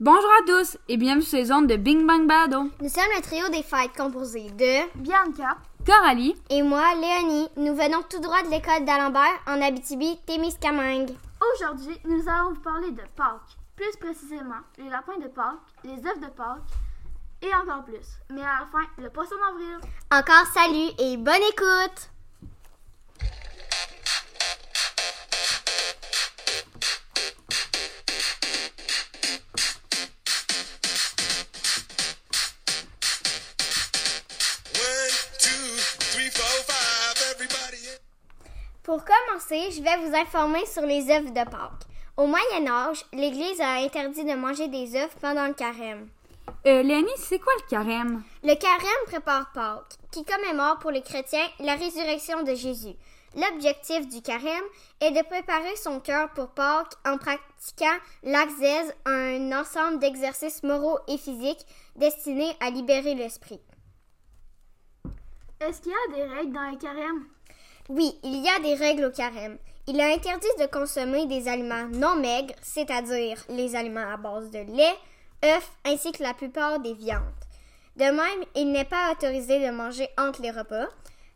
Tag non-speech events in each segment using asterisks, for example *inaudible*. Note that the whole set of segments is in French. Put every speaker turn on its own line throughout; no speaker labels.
Bonjour à tous et bienvenue sur les ondes de Bing Bang Bado.
Nous sommes le trio des fêtes composé de
Bianca
Coralie
et moi, Léonie. Nous venons tout droit de l'école d'Alembert en Abitibi-Témiscamingue.
Aujourd'hui, nous allons vous parler de Pâques. Plus précisément, les lapins de Pâques, les œufs de Pâques et encore plus. Mais à la fin, le poisson d'avril.
Encore salut et bonne écoute! Pour commencer, je vais vous informer sur les œufs de Pâques. Au Moyen Âge, l'Église a interdit de manger des œufs pendant le carême.
Euh, Léonie, c'est quoi le carême?
Le carême prépare Pâques, qui commémore pour les chrétiens la résurrection de Jésus. L'objectif du carême est de préparer son cœur pour Pâques en pratiquant l'axèse, un ensemble d'exercices moraux et physiques destinés à libérer l'esprit.
Est-ce qu'il y a des règles dans le carême?
Oui, il y a des règles au carême. Il est interdit de consommer des aliments non maigres, c'est-à-dire les aliments à base de lait, œufs ainsi que la plupart des viandes. De même, il n'est pas autorisé de manger entre les repas.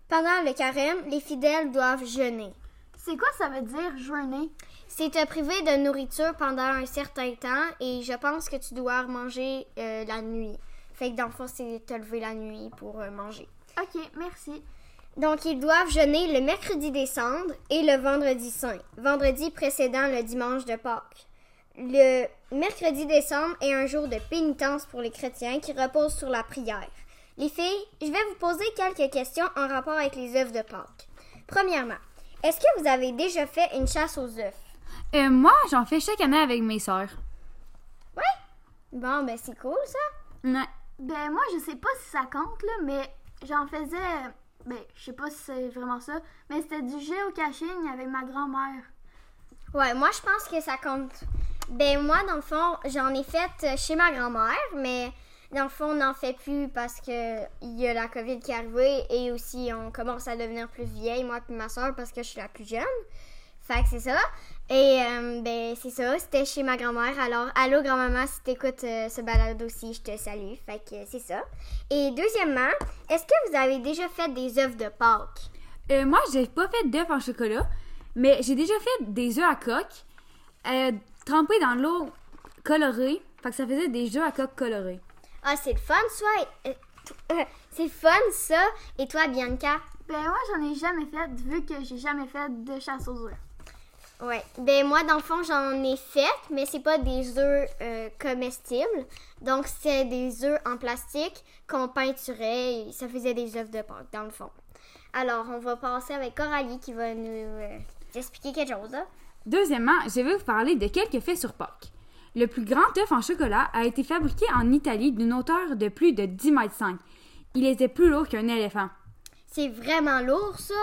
Pendant le carême, les fidèles doivent jeûner.
C'est quoi ça veut dire jeûner?
C'est te priver de nourriture pendant un certain temps et je pense que tu dois manger euh, la nuit. Fait que dans le fond, c'est te lever la nuit pour euh, manger.
Ok, merci.
Donc, ils doivent jeûner le mercredi des cendres et le vendredi saint, vendredi précédant le dimanche de Pâques. Le mercredi décembre est un jour de pénitence pour les chrétiens qui repose sur la prière. Les filles, je vais vous poser quelques questions en rapport avec les œufs de Pâques. Premièrement, est-ce que vous avez déjà fait une chasse aux œufs?
Euh, moi, j'en fais chaque année avec mes sœurs.
Ouais? Bon, ben c'est cool ça.
Ouais.
Ben moi, je sais pas si ça compte, là, mais j'en faisais... Ben, je sais pas si c'est vraiment ça, mais c'était du géocaching avec ma grand-mère.
Ouais, moi je pense que ça compte. Ben moi, dans le fond, j'en ai fait euh, chez ma grand-mère, mais dans le fond, on n'en fait plus parce que il y a la COVID qui est arrivée et aussi on commence à devenir plus vieille, moi et ma soeur, parce que je suis la plus jeune. Fait que c'est ça. Et euh, ben c'est ça, c'était chez ma grand-mère. Alors, allô grand-maman, si t'écoutes euh, ce balade aussi, je te salue. Fait que euh, c'est ça. Et deuxièmement, est-ce que vous avez déjà fait des œufs de Pâques?
Euh, moi, j'ai pas fait d'œufs en chocolat, mais j'ai déjà fait des œufs à coque euh, trempés dans l'eau colorée. Fait que ça faisait des œufs à coque colorés.
Ah, c'est le fun, ça. Euh, t- c'est le fun, ça. Et toi, Bianca?
Ben moi, j'en ai jamais fait, vu que j'ai jamais fait de chasse aux œufs.
Ouais. Ben moi, dans le fond, j'en ai fait, mais c'est pas des œufs euh, comestibles. Donc, c'est des œufs en plastique qu'on peinturait et ça faisait des œufs de Pâques, dans le fond. Alors, on va passer avec Coralie qui va nous euh, expliquer quelque chose. Là.
Deuxièmement, je vais vous parler de quelques faits sur Pâques. Le plus grand œuf en chocolat a été fabriqué en Italie d'une hauteur de plus de 10 mètres 5. Il était plus lourd qu'un éléphant.
C'est vraiment lourd, ça.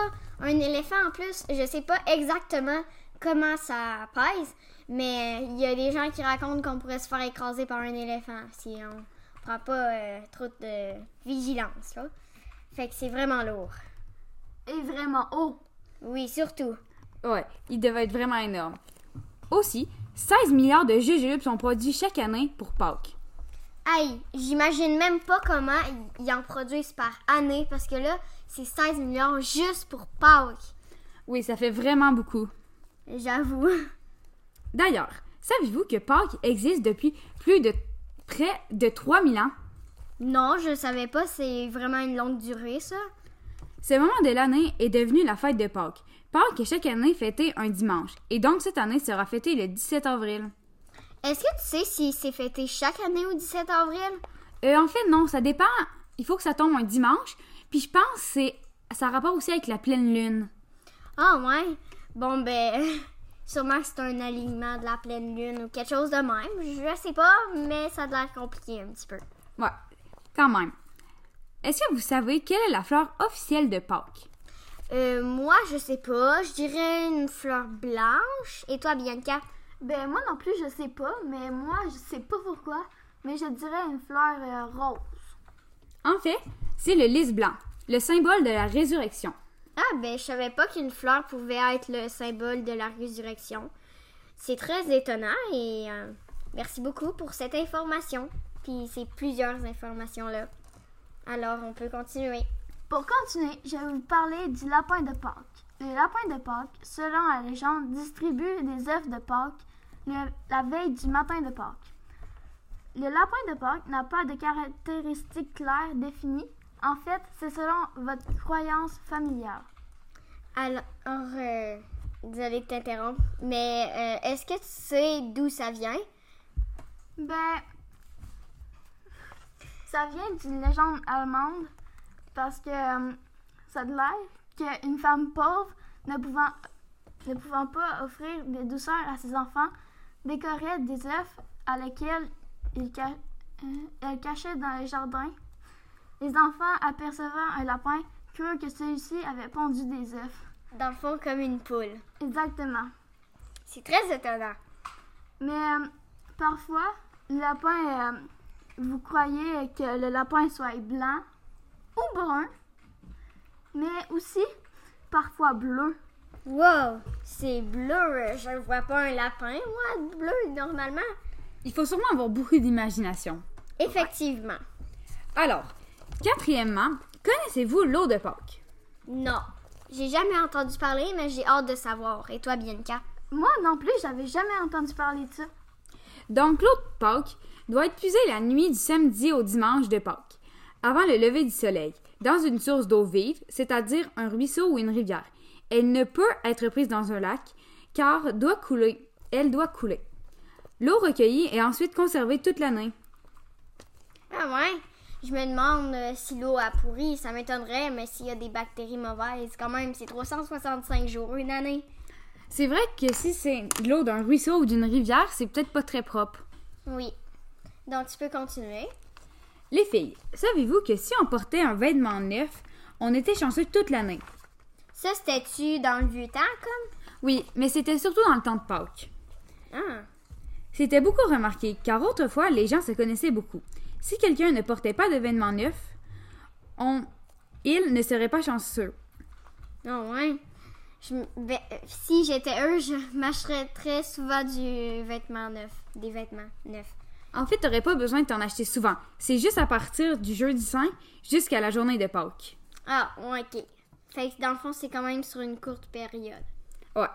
Un éléphant, en plus, je sais pas exactement comment ça pèse, mais il y a des gens qui racontent qu'on pourrait se faire écraser par un éléphant si on prend pas euh, trop de vigilance, là. Fait que c'est vraiment lourd.
Et vraiment haut.
Oui, surtout.
Ouais, il devait être vraiment énorme. Aussi, 16 milliards de jujubes sont produits chaque année pour Pâques.
Hey, j'imagine même pas comment ils- en produisent par année, parce que là, c'est 16 millions juste pour Pâques.
Oui, ça fait vraiment beaucoup.
J'avoue.
D'ailleurs, savez-vous que Pâques existe depuis plus de près de 3000 ans?
Non, je savais pas, c'est vraiment une longue durée, ça.
Ce moment de l'année est devenu la fête de Pâques. Pâques est chaque année fêté un dimanche, et donc cette année sera fêtée le 17 avril.
Est-ce que tu sais si c'est fêté chaque année au 17 avril?
Euh, en fait, non, ça dépend. Il faut que ça tombe un dimanche, puis je pense que ça a rapport aussi avec la pleine lune.
Ah ouais. Bon ben, *laughs* sûrement que c'est un alignement de la pleine lune ou quelque chose de même. Je sais pas, mais ça a l'air compliqué un petit peu.
Ouais, quand même. Est-ce que vous savez quelle est la fleur officielle de Pâques?
Euh, moi, je sais pas. Je dirais une fleur blanche. Et toi, Bianca?
Ben moi non plus, je sais pas, mais moi, je sais pas pourquoi, mais je dirais une fleur euh, rose.
En fait, c'est le lys blanc, le symbole de la résurrection.
Ah, ben, je savais pas qu'une fleur pouvait être le symbole de la résurrection. C'est très étonnant et euh, Merci beaucoup pour cette information. Puis ces plusieurs informations-là. Alors, on peut continuer.
Pour continuer, je vais vous parler du lapin de Pâques. Le lapin de Pâques, selon la légende, distribue des œufs de Pâques la veille du matin de Pâques. Le lapin de Pâques n'a pas de caractéristiques claires définies. En fait, c'est selon votre croyance familiale.
Alors, euh, désolée de t'interrompre, mais euh, est-ce que tu sais d'où ça vient?
Ben, ça vient d'une légende allemande parce que euh, ça de l'air qu'une femme pauvre ne pouvant, ne pouvant pas offrir des douceurs à ses enfants décorait des œufs à lesquels il ca- euh, elle cachait dans les jardins. Les enfants apercevant un lapin crurent que celui-ci avait pondu des œufs.
Dans le fond, comme une poule.
Exactement.
C'est très étonnant.
Mais euh, parfois, le lapin, euh, vous croyez que le lapin soit blanc ou brun, mais aussi parfois bleu.
Wow, c'est bleu. Je ne vois pas un lapin, moi, bleu, normalement.
Il faut sûrement avoir beaucoup d'imagination.
Effectivement.
Alors, quatrièmement, connaissez-vous l'eau de Pâques?
Non. J'ai jamais entendu parler, mais j'ai hâte de savoir. Et toi, Bianca?
Moi non plus, j'avais jamais entendu parler de ça.
Donc, l'eau de Pâques doit être puisée la nuit du samedi au dimanche de Pâques, avant le lever du soleil, dans une source d'eau vive, c'est-à-dire un ruisseau ou une rivière. Elle ne peut être prise dans un lac, car doit couler. Elle doit couler. L'eau recueillie est ensuite conservée toute l'année.
Ah ouais? Je me demande euh, si l'eau a pourri, ça m'étonnerait, mais s'il y a des bactéries mauvaises, quand même, c'est 365 jours, une année.
C'est vrai que si c'est l'eau d'un ruisseau ou d'une rivière, c'est peut-être pas très propre.
Oui. Donc, tu peux continuer.
Les filles, savez-vous que si on portait un vêtement neuf, on était chanceux toute l'année?
Ça, c'était-tu dans le vieux temps, comme?
Oui, mais c'était surtout dans le temps de Pâques.
Ah.
C'était beaucoup remarqué, car autrefois, les gens se connaissaient beaucoup. Si quelqu'un ne portait pas de vêtements neufs, on... il ne serait pas chanceux.
Non, ouais. Je m- ben, euh, si j'étais eux, je m'achèterais très souvent du vêtement neuf. Des vêtements neufs.
En fait, t'aurais pas besoin de t'en acheter souvent. C'est juste à partir du jeudi saint jusqu'à la journée de Pâques.
Ah, ouais, ok. Fait que dans le fond, c'est quand même sur une courte période.
Ouais.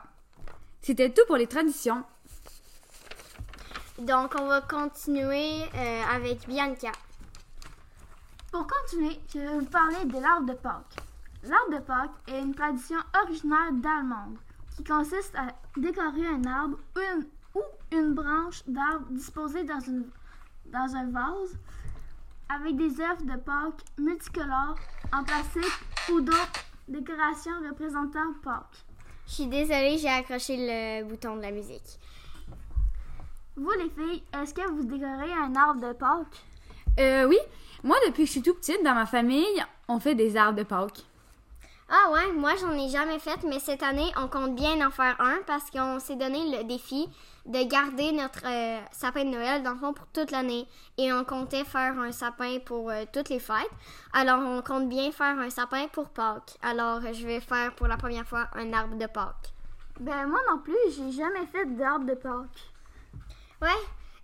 C'était tout pour les traditions.
Donc, on va continuer euh, avec Bianca.
Pour continuer, je vais vous parler de l'arbre de Pâques. L'arbre de Pâques est une tradition originaire d'Allemande qui consiste à décorer un arbre ou une, ou une branche d'arbre disposée dans, une, dans un vase avec des œufs de Pâques multicolores en plastique ou d'autres décorations représentant Pâques.
Je suis désolée, j'ai accroché le bouton de la musique.
Vous les filles, est-ce que vous décorez un arbre de Pâques?
Euh, oui. Moi, depuis que je suis tout petite, dans ma famille, on fait des arbres de Pâques.
Ah ouais, moi j'en ai jamais fait, mais cette année on compte bien en faire un parce qu'on s'est donné le défi de garder notre euh, sapin de Noël dans le fond pour toute l'année et on comptait faire un sapin pour euh, toutes les fêtes. Alors on compte bien faire un sapin pour Pâques. Alors je vais faire pour la première fois un arbre de Pâques.
Ben moi non plus, j'ai jamais fait d'arbre de Pâques.
Ouais,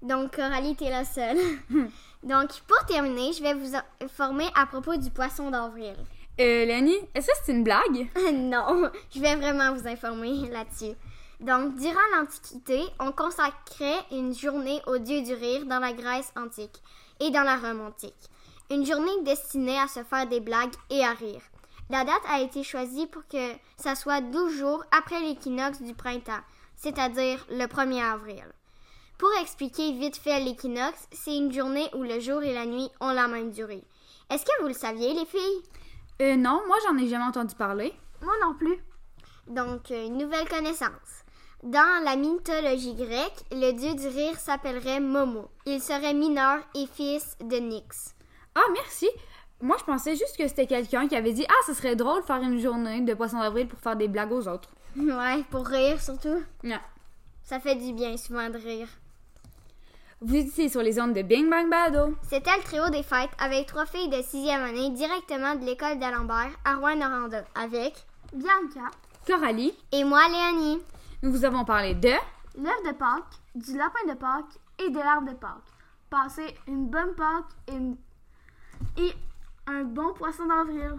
donc Coralie t'es la seule. *laughs* donc pour terminer, je vais vous informer à propos du poisson d'avril.
Euh, Lenny, est-ce que c'est une blague? *laughs*
non, je vais vraiment vous informer là-dessus. Donc, durant l'Antiquité, on consacrait une journée au dieu du rire dans la Grèce antique et dans la Rome antique. Une journée destinée à se faire des blagues et à rire. La date a été choisie pour que ça soit 12 jours après l'équinoxe du printemps, c'est-à-dire le 1er avril. Pour expliquer vite fait l'équinoxe, c'est une journée où le jour et la nuit ont la même durée. Est-ce que vous le saviez, les filles?
Euh, non, moi, j'en ai jamais entendu parler.
Moi non plus.
Donc, euh, une nouvelle connaissance. Dans la mythologie grecque, le dieu du rire s'appellerait Momo. Il serait mineur et fils de Nyx.
Ah, merci. Moi, je pensais juste que c'était quelqu'un qui avait dit Ah, ce serait drôle de faire une journée de poisson d'avril pour faire des blagues aux autres.
Ouais, pour rire surtout.
Non.
Ça fait du bien souvent de rire.
Vous étiez sur les ondes de Bing Bang Bado.
C'était le trio des fêtes avec trois filles de sixième année directement de l'école d'Alembert à Rouen-Noranda avec
Bianca,
Coralie,
et moi Léonie.
nous vous avons parlé de
l'œuf de Pâques, du lapin de Pâques et de l'arbre de Pâques. Passez une bonne Pâques et, une- et un bon poisson d'avril.